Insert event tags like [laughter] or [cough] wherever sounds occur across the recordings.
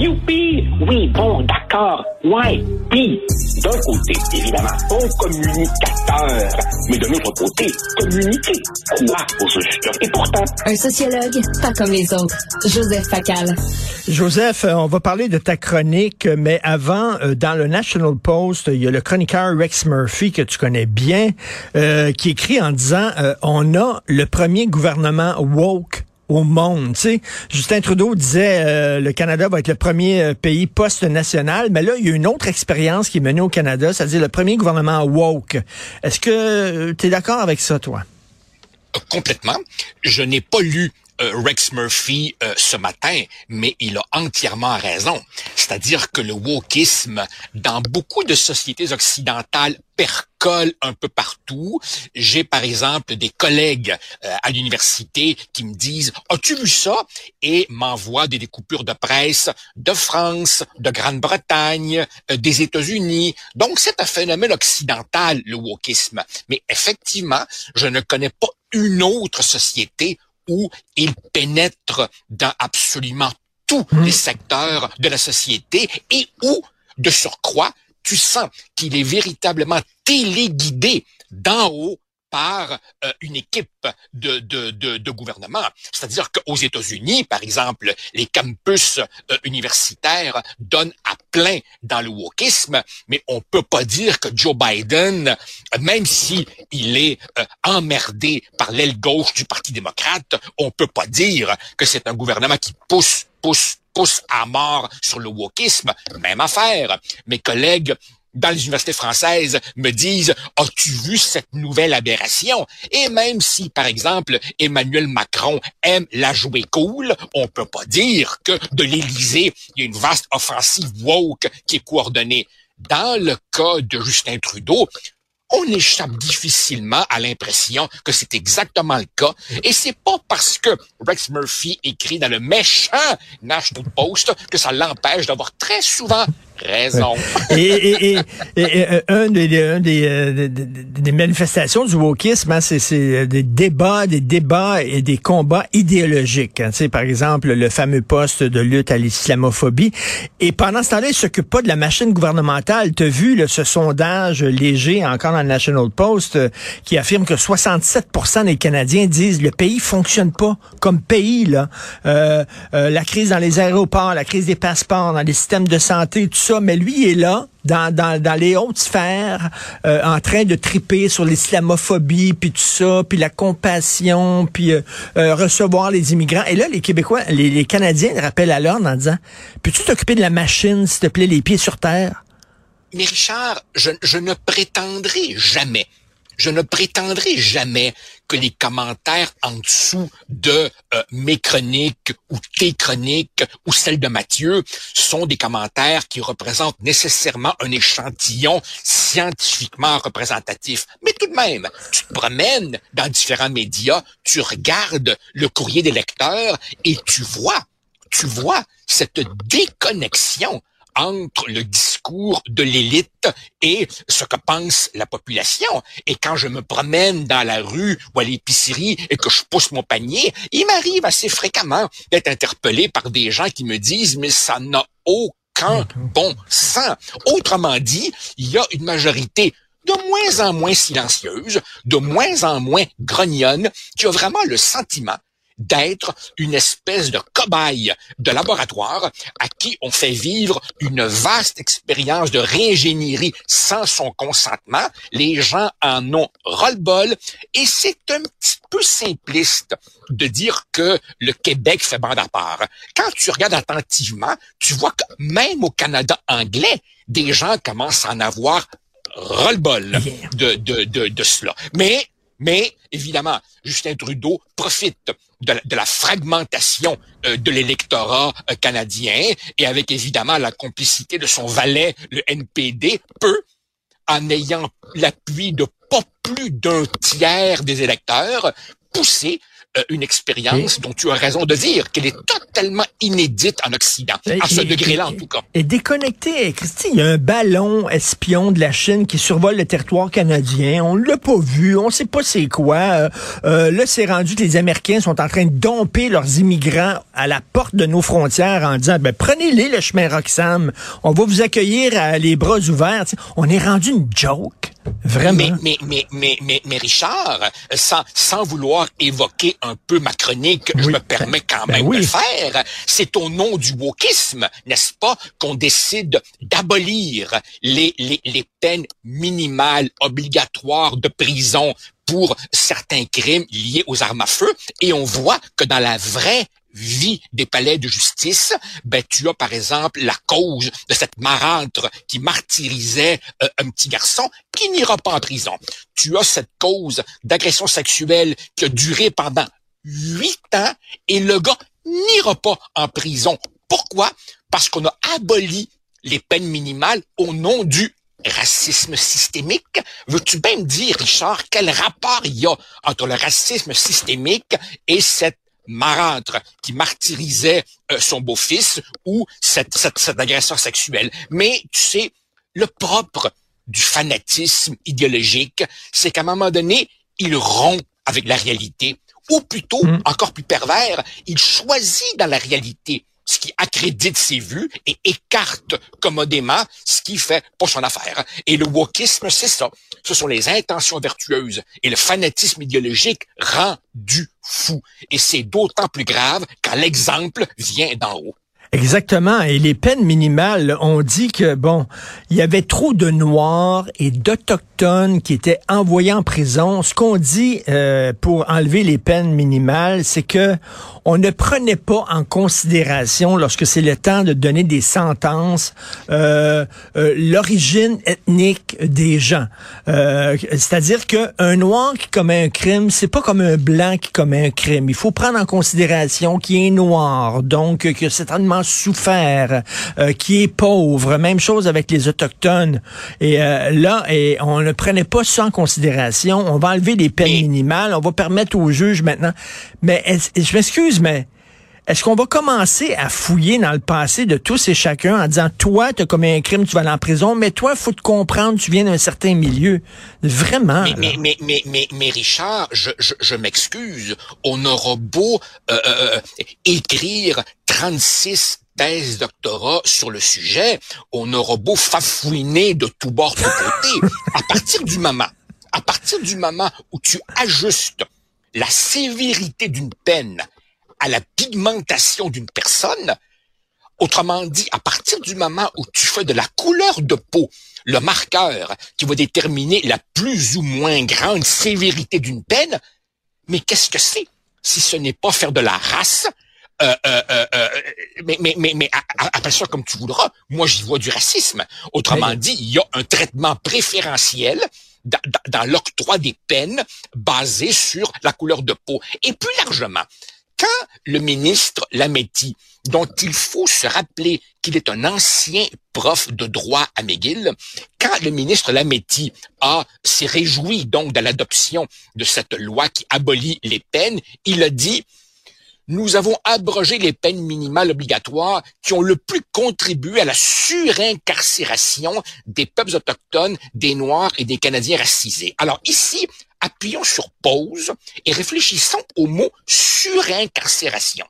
Youpi! Oui, bon, d'accord. Ouais. Puis, d'un côté, évidemment, bon communicateur. Mais de l'autre côté, communiquer. Quoi aux sociologues? Et pourtant... Un sociologue, pas comme les autres. Joseph Facal. Joseph, euh, on va parler de ta chronique, mais avant, euh, dans le National Post, il y a le chroniqueur Rex Murphy que tu connais bien, euh, qui écrit en disant on a le premier gouvernement woke au monde. Justin Trudeau disait euh, le Canada va être le premier euh, pays post-national, mais là, il y a une autre expérience qui est menée au Canada, c'est-à-dire le premier gouvernement woke. Est-ce que euh, tu es d'accord avec ça, toi? Complètement. Je n'ai pas lu Rex Murphy ce matin, mais il a entièrement raison. C'est-à-dire que le wokisme, dans beaucoup de sociétés occidentales, percole un peu partout. J'ai par exemple des collègues euh, à l'université qui me disent "As-tu vu ça?" et m'envoient des découpures de presse de France, de Grande-Bretagne, euh, des États-Unis. Donc c'est un phénomène occidental le wokisme. Mais effectivement, je ne connais pas une autre société où il pénètre dans absolument tous mmh. les secteurs de la société et où, de surcroît, tu sens qu'il est véritablement téléguidé d'en haut par euh, une équipe de, de, de, gouvernement. C'est-à-dire qu'aux États-Unis, par exemple, les campus euh, universitaires donnent à plein dans le wokisme, mais on peut pas dire que Joe Biden, même si il est euh, emmerdé par l'aile gauche du Parti démocrate, on peut pas dire que c'est un gouvernement qui pousse, pousse, pousse à mort sur le wokisme. Même affaire. Mes collègues dans les universités françaises me disent As-tu vu cette nouvelle aberration? Et même si, par exemple, Emmanuel Macron aime la jouer cool, on peut pas dire que de l'Élysée, il y a une vaste offensive woke qui est coordonnée. Dans le cas de Justin Trudeau, on échappe difficilement à l'impression que c'est exactement le cas. Et c'est pas parce que Rex Murphy écrit dans le méchant National Post que ça l'empêche d'avoir très souvent raison. et, et, et, euh, un des, un des, euh, des, manifestations du wokisme, hein, c'est euh, des débats, des débats et des combats idéologiques. Hein, par exemple, le fameux poste de lutte à l'islamophobie. Et pendant ce temps-là, il s'occupe pas de la machine gouvernementale. Tu as vu là, ce sondage léger encore dans le National Post qui affirme que 67% des Canadiens disent le pays fonctionne pas comme pays. là. Euh, la crise dans les aéroports, la crise des passeports, dans les systèmes de santé, tout ça mais lui est là, dans, les hautes sphères, euh, en train de triper sur l'islamophobie, puis tout ça, puis la compassion, puis euh, euh, recevoir les immigrants. Et là, les Québécois, les, Canadiens rappellent à l'ordre en disant, peux-tu t'occuper de la machine, s'il te plaît, les pieds sur terre? Mais Richard, je ne prétendrai jamais je ne prétendrai jamais que les commentaires en dessous de euh, mes chroniques ou tes chroniques ou celles de Mathieu sont des commentaires qui représentent nécessairement un échantillon scientifiquement représentatif. Mais tout de même, tu te promènes dans différents médias, tu regardes le courrier des lecteurs et tu vois, tu vois cette déconnexion entre le discours de l'élite et ce que pense la population. Et quand je me promène dans la rue ou à l'épicerie et que je pousse mon panier, il m'arrive assez fréquemment d'être interpellé par des gens qui me disent, mais ça n'a aucun bon sens. Autrement dit, il y a une majorité de moins en moins silencieuse, de moins en moins grognonne, qui a vraiment le sentiment d'être une espèce de cobaye de laboratoire à qui on fait vivre une vaste expérience de réingénierie sans son consentement. Les gens en ont ras-le-bol et c'est un petit peu simpliste de dire que le Québec fait bande à part. Quand tu regardes attentivement, tu vois que même au Canada anglais, des gens commencent à en avoir ras-le-bol de, de, de, de cela. Mais mais évidemment, Justin Trudeau profite de la, fragmentation euh, de l'électorat euh, canadien et avec évidemment la complicité de son valet, le NPD, peut, en ayant l'appui de pas plus d'un tiers des électeurs, pousser euh, une expérience dont tu as raison de dire qu'elle est totalement inédite en Occident, à ce degré-là en tout cas. Et déconnecté, Christy, il y a un ballon espion de la Chine qui survole le territoire canadien. On l'a pas vu, on sait pas c'est quoi. Euh, euh, là, c'est rendu que les Américains sont en train de domper leurs immigrants à la porte de nos frontières en disant, ben prenez-les le chemin Roxham, on va vous accueillir à les bras ouverts. on est rendu une joke. Vraiment? Mais, mais, mais, mais, mais, Richard, sans, sans vouloir évoquer un peu ma chronique, je me permets quand ben même de le faire, c'est au nom du wokisme, n'est-ce pas, qu'on décide d'abolir les, les, les peines minimales obligatoires de prison pour certains crimes liés aux armes à feu, et on voit que dans la vraie vie des palais de justice, ben tu as par exemple la cause de cette marâtre qui martyrisait euh, un petit garçon qui n'ira pas en prison. Tu as cette cause d'agression sexuelle qui a duré pendant huit ans et le gars n'ira pas en prison. Pourquoi? Parce qu'on a aboli les peines minimales au nom du racisme systémique. Veux-tu bien me dire, Richard, quel rapport il y a entre le racisme systémique et cette marâtre qui martyrisait euh, son beau-fils ou cette, cette, cette agression sexuelle. Mais tu sais, le propre du fanatisme idéologique, c'est qu'à un moment donné, il rompt avec la réalité. Ou plutôt, mm. encore plus pervers, il choisit dans la réalité ce qui accrédite ses vues et écarte commodément ce qui fait pour son affaire. Et le wokisme, c'est ça. Ce sont les intentions vertueuses et le fanatisme idéologique rendu fou. Et c'est d'autant plus grave quand l'exemple vient d'en haut. Exactement. Et les peines minimales, on dit que, bon, il y avait trop de Noirs et d'Autochtones qui étaient envoyés en prison. Ce qu'on dit euh, pour enlever les peines minimales, c'est que on ne prenait pas en considération, lorsque c'est le temps de donner des sentences, euh, euh, l'origine ethnique des gens. C'est-à-dire qu'un Noir qui commet un crime, c'est pas comme un Blanc qui commet un crime. Il faut prendre en considération qu'il est noir, donc que c'est souffert, euh, qui est pauvre. Même chose avec les autochtones. Et euh, là, et on ne prenait pas ça en considération. On va enlever les peines minimales. On va permettre aux juges maintenant. Mais je m'excuse, mais est-ce qu'on va commencer à fouiller dans le passé de tous et chacun en disant, toi, tu as commis un crime, tu vas aller en prison, mais toi, faut te comprendre, tu viens d'un certain milieu. Vraiment. Mais, mais, mais, mais, mais, Richard, je, je, je m'excuse. On aura beau euh, euh, écrire 36 thèses doctorat sur le sujet, on aura beau fafouiner de tous bords, de côté. [laughs] à partir du moment, à partir du moment où tu ajustes la sévérité d'une peine à la pigmentation d'une personne. Autrement dit, à partir du moment où tu fais de la couleur de peau le marqueur qui va déterminer la plus ou moins grande sévérité d'une peine, mais qu'est-ce que c'est si ce n'est pas faire de la race euh, euh, euh, euh mais mais mais, mais appelle ça comme tu voudras. Moi, j'y vois du racisme. Autrement dit, il y a un traitement préférentiel dans, dans l'octroi des peines basé sur la couleur de peau. Et plus largement, quand le ministre Lametti, dont il faut se rappeler qu'il est un ancien prof de droit à McGill, quand le ministre Lametti a s'est réjoui donc de l'adoption de cette loi qui abolit les peines, il a dit nous avons abrogé les peines minimales obligatoires qui ont le plus contribué à la surincarcération des peuples autochtones, des Noirs et des Canadiens racisés. Alors ici, appuyons sur pause et réfléchissons au mot surincarcération.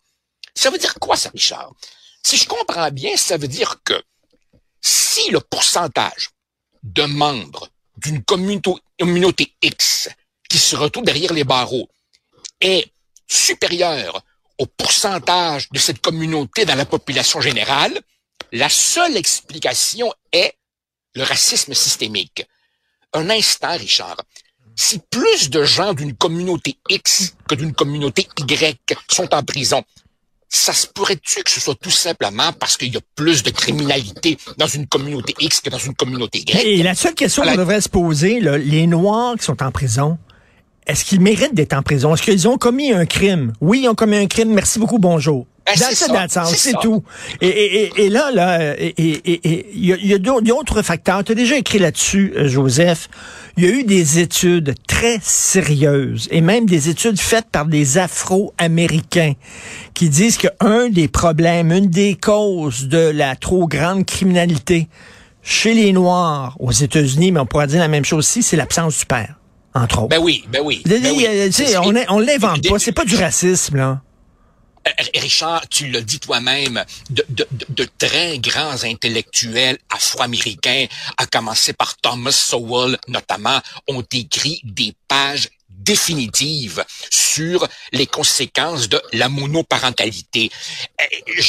Ça veut dire quoi ça, Richard? Si je comprends bien, ça veut dire que si le pourcentage de membres d'une communauté X qui se retrouve derrière les barreaux est supérieur au pourcentage de cette communauté dans la population générale, la seule explication est le racisme systémique. Un instant, Richard si plus de gens d'une communauté X que d'une communauté Y sont en prison, ça se pourrait-tu que ce soit tout simplement parce qu'il y a plus de criminalité dans une communauté X que dans une communauté Y? Et la seule question qu'on devrait se poser, les Noirs qui sont en prison, est-ce qu'ils méritent d'être en prison? Est-ce qu'ils ont commis un crime? Oui, ils ont commis un crime. Merci beaucoup, bonjour. Ben, c'est tout. Et, et, et, et là, là, il y a, y a d'autres- d'autres facteurs. Tu as déjà écrit là-dessus, euh, Joseph. Il y a eu des études très sérieuses et même des études faites par des Afro-Américains qui disent qu'un des problèmes, une des causes de la trop grande criminalité chez les Noirs aux États-Unis, mais on pourrait dire la même chose aussi, c'est l'absence du père, entre autres. Ben oui, ben oui. Ben oui. euh, on on l'invente pas, c'est pas du racisme, là. Euh, Richard, tu l'as dit toi-même, de- de très grands intellectuels afro-américains, à commencer par Thomas Sowell notamment, ont écrit des pages définitives sur les conséquences de la monoparentalité. Euh,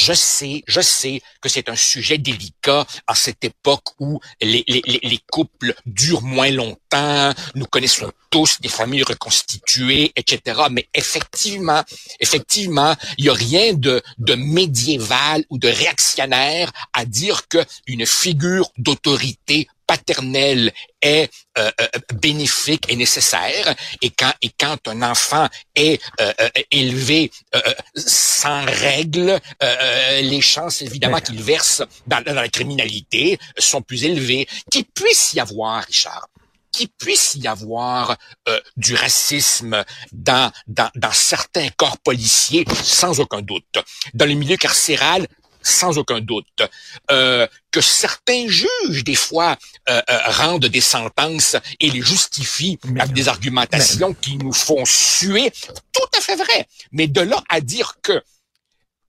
Je sais, je sais que c'est un sujet délicat à cette époque où les, les, les- les couples durent moins longtemps, nous connaissons tous des familles reconstituées, etc. Mais effectivement, effectivement, il n'y a rien de, de médiéval ou de réactionnaire à dire que une figure d'autorité paternelle est euh, euh, bénéfique et nécessaire. Et quand et quand un enfant est euh, euh, élevé sans règles euh, les chances évidemment qu'il verse dans, dans la criminalité sont plus élevées. Qu'il puisse y avoir Richard qu'il puisse y avoir euh, du racisme dans, dans, dans certains corps policiers, sans aucun doute. Dans le milieu carcéral, sans aucun doute. Euh, que certains juges, des fois, euh, euh, rendent des sentences et les justifient Mais- avec des argumentations qui nous font suer, tout à fait vrai. Mais de là à dire que euh, euh, euh, euh,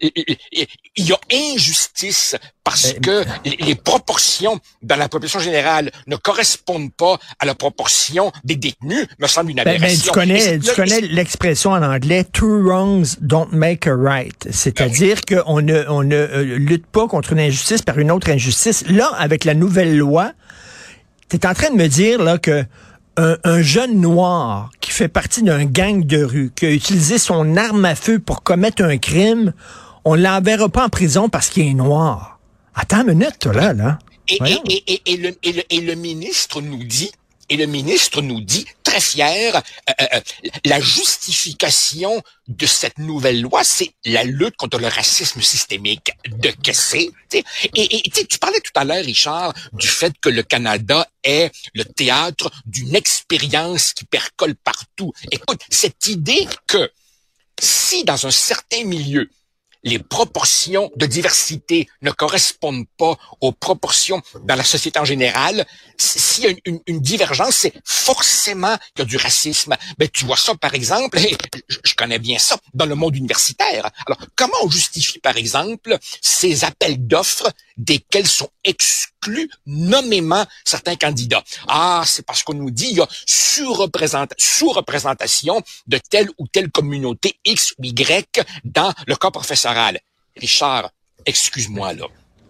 il y a injustice parce Ben, que les, proportions dans la population générale ne correspondent pas à la proportion des détenus, me semble une Ben, ben, aberration. tu connais, l'expression en anglais two wrongs don't make a right. C'est-à-dire qu'on ne, on ne euh, lutte pas contre une injustice par une autre injustice. Là, avec la nouvelle loi, tu es en train de me dire là que un, un jeune noir qui fait partie d'un gang de rue, qui a utilisé son arme à feu pour commettre un crime, on l'enverra pas en prison parce qu'il est noir. Attends une minute, là, là. Et, Voyons. et, et, et, et le, et, le, et le ministre nous dit, et le ministre nous dit, très fier, euh, euh, la justification de cette nouvelle loi, c'est la lutte contre le racisme systémique. De que c'est? Et, et tu parlais tout à l'heure, Richard, du fait que le Canada est le théâtre d'une expérience qui percole partout. Écoute, cette idée que si dans un certain milieu, les proportions de diversité ne correspondent pas aux proportions dans la société en général, s'il y a une, divergence, c'est forcément qu'il y a du racisme. Ben, tu vois ça, par exemple, et je connais bien ça, dans le monde universitaire. Alors, comment on justifie, par exemple, ces appels d'offres desquels sont exclus nommément certains candidats? Ah, c'est parce qu'on nous dit il y a sous-représenta- sous-représentation de telle ou telle communauté X ou Y dans le corps professoral. Richard, excuse-moi là.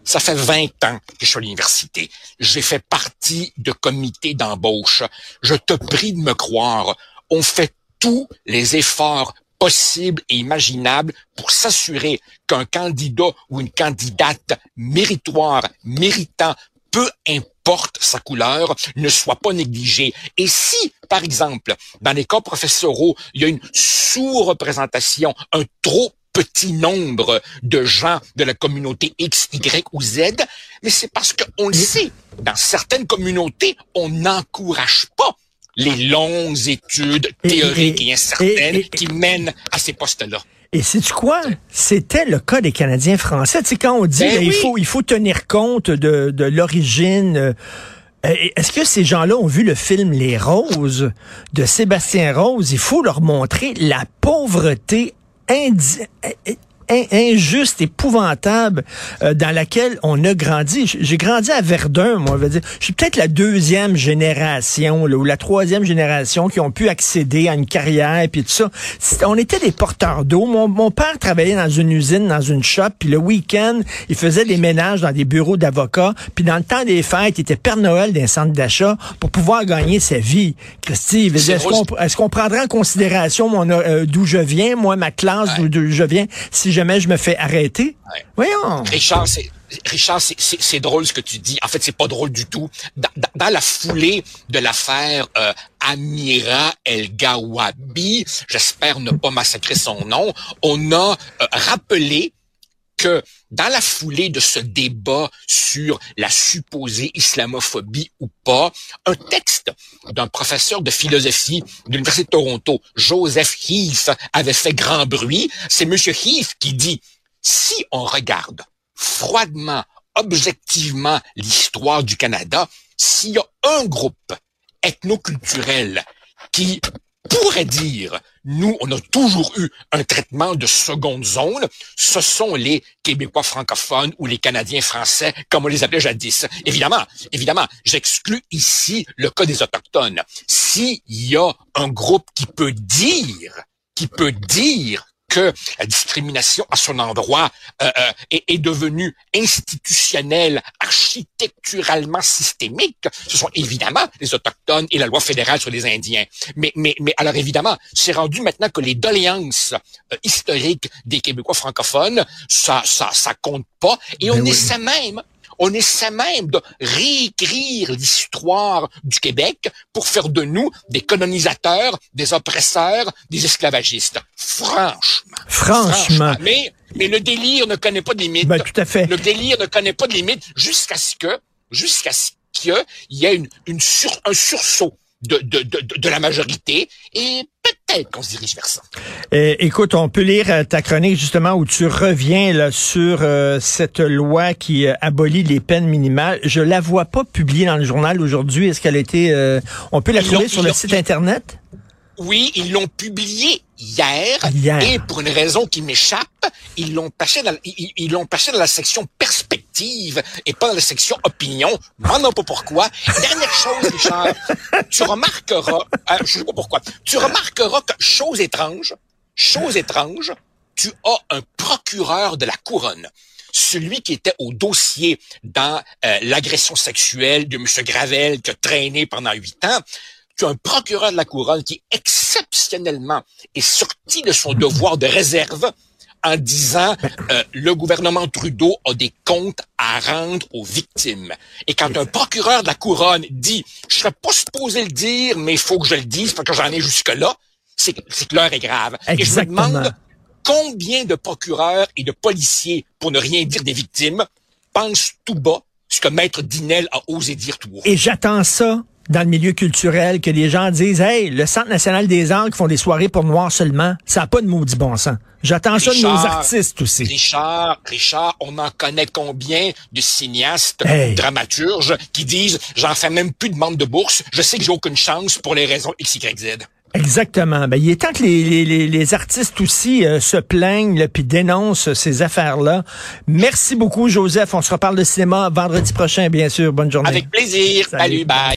Ça fait 20 ans que je suis à l'université. J'ai fait partie de comités d'embauche. Je te prie de me croire. On fait tous les efforts possibles et imaginables pour s'assurer qu'un candidat ou une candidate méritoire, méritant, peu importe sa couleur, ne soit pas négligé. Et si, par exemple, dans les cas professoraux, il y a une sous-représentation, un trop petit nombre de gens de la communauté X, Y ou Z, mais c'est parce qu'on le sait, dans certaines communautés, on n'encourage pas les longues études théoriques et- et, incertaines et- qui mènent à ces postes-là. Et sais-tu quoi? C'était le cas des Canadiens français. Tu sais, quand on dit Ben là, il, faut, il faut tenir compte de, de l'origine. euh, euh, Est-ce que ces gens-là ont vu le film Les Roses de Sébastien Rose? Il faut leur montrer la pauvreté indi- in- injuste, épouvantable euh, dans laquelle on a grandi. J'ai grandi à Verdun, moi. Je veux dire, je suis peut-être la deuxième génération là, ou la troisième génération qui ont pu accéder à une carrière et puis tout ça. On était des porteurs d'eau. Mon, mon père travaillait dans une usine, dans une shop, puis le week-end, il faisait des ménages dans des bureaux d'avocats. Puis dans le temps des fêtes, il était Père Noël d'un centre d'achat pour pouvoir gagner sa vie. Christy, est-ce qu'on est-ce qu'on prendrait en considération mon, euh, d'où je viens, moi, ma classe, d'où d'où je viens, si jamais je me fais arrêter. Ouais. Voyons. Richard, c'est Richard, c'est- drôle ce que tu dis. En fait, c'est pas drôle du tout. Dans la foulée de l'affaire euh, Amira El Gawabi, j'espère ne pas massacrer son nom, on a euh, rappelé que dans la foulée de ce débat sur la supposée islamophobie ou pas, un texte d'un professeur de philosophie de l'Université de Toronto, Joseph Heath, avait fait grand bruit. C'est Monsieur Heath qui dit, si on regarde froidement, objectivement l'histoire du Canada, s'il y a un groupe ethnoculturel qui pourrait dire, nous, on a toujours eu un traitement de seconde zone, ce sont les Québécois francophones ou les Canadiens français, comme on les appelait jadis. Évidemment, évidemment, j'exclus ici le cas des Autochtones. S'il y a un groupe qui peut dire, qui peut dire que la discrimination à son endroit euh, euh, est, est devenue institutionnelle, architecturalement systémique, ce sont évidemment les Autochtones et la loi fédérale sur les Indiens. Mais, mais, mais alors évidemment, c'est rendu maintenant que les doléances euh, historiques des Québécois francophones, ça, ça, ça compte pas. Et Ben on oui. essaie même on essaie même de réécrire l'histoire du Québec pour faire de nous des colonisateurs, des oppresseurs, des esclavagistes. Franchement. Franchement. Mais, mais le délire ne connaît pas de limite. Ben, tout à fait. Le délire ne connaît pas de limite jusqu'à ce que, jusqu'à ce qu'il y ait une, une sur, un sursaut de, de, de, de, de la majorité et peut-être qu'on se dirige vers ça. Euh, écoute, on peut lire euh, ta chronique justement où tu reviens là, sur euh, cette loi qui euh, abolit les peines minimales. Je la vois pas publiée dans le journal aujourd'hui. Est-ce qu'elle a été... euh, on peut la Ils trouver sur le site Internet? Oui, ils l'ont publié hier, Hier. et pour une raison qui m'échappe, ils l'ont passé dans, ils, ils passé dans la section perspective et pas dans la section opinion. M'en pas pourquoi. Dernière chose, Richard, [laughs] tu remarqueras, euh, je sais pas pourquoi, tu remarqueras que chose étrange, chose étrange, tu as un procureur de la couronne celui qui était au dossier dans euh, l'agression sexuelle de M. Gravel qui a traîné pendant huit ans, tu as un procureur de la couronne qui exceptionnellement est sorti de son devoir de réserve en disant euh, le gouvernement Trudeau a des comptes à rendre aux victimes. Et quand un procureur de la couronne dit je serais pas supposé le dire, mais il faut que je le dise parce que j'en ai jusque-là, c'est c'est que l'heure est grave. Et je me Exactement. demande combien de procureurs et de policiers, pour ne rien dire des victimes, pensent tout bas ce que Maître Dinel a osé dire tout haut. Et j'attends ça dans le milieu culturel, que les gens disent, hey, le Centre national des arts qui font des soirées pour noirs seulement, ça n'a pas de maudit bon sens. J'attends ça de nos artistes aussi. Richard, Richard, on en connaît combien de cinéastes, Hey. dramaturges qui disent j'en fais même plus de demande de bourse, je sais que j'ai aucune chance pour les raisons X, Y, Z. Exactement. Ben, il est temps que les, les, les, les artistes aussi euh, se plaignent puis dénoncent ces affaires-là. Merci beaucoup, Joseph. On se reparle de cinéma vendredi prochain, bien sûr. Bonne journée. Avec plaisir. Salut. Salut, bye.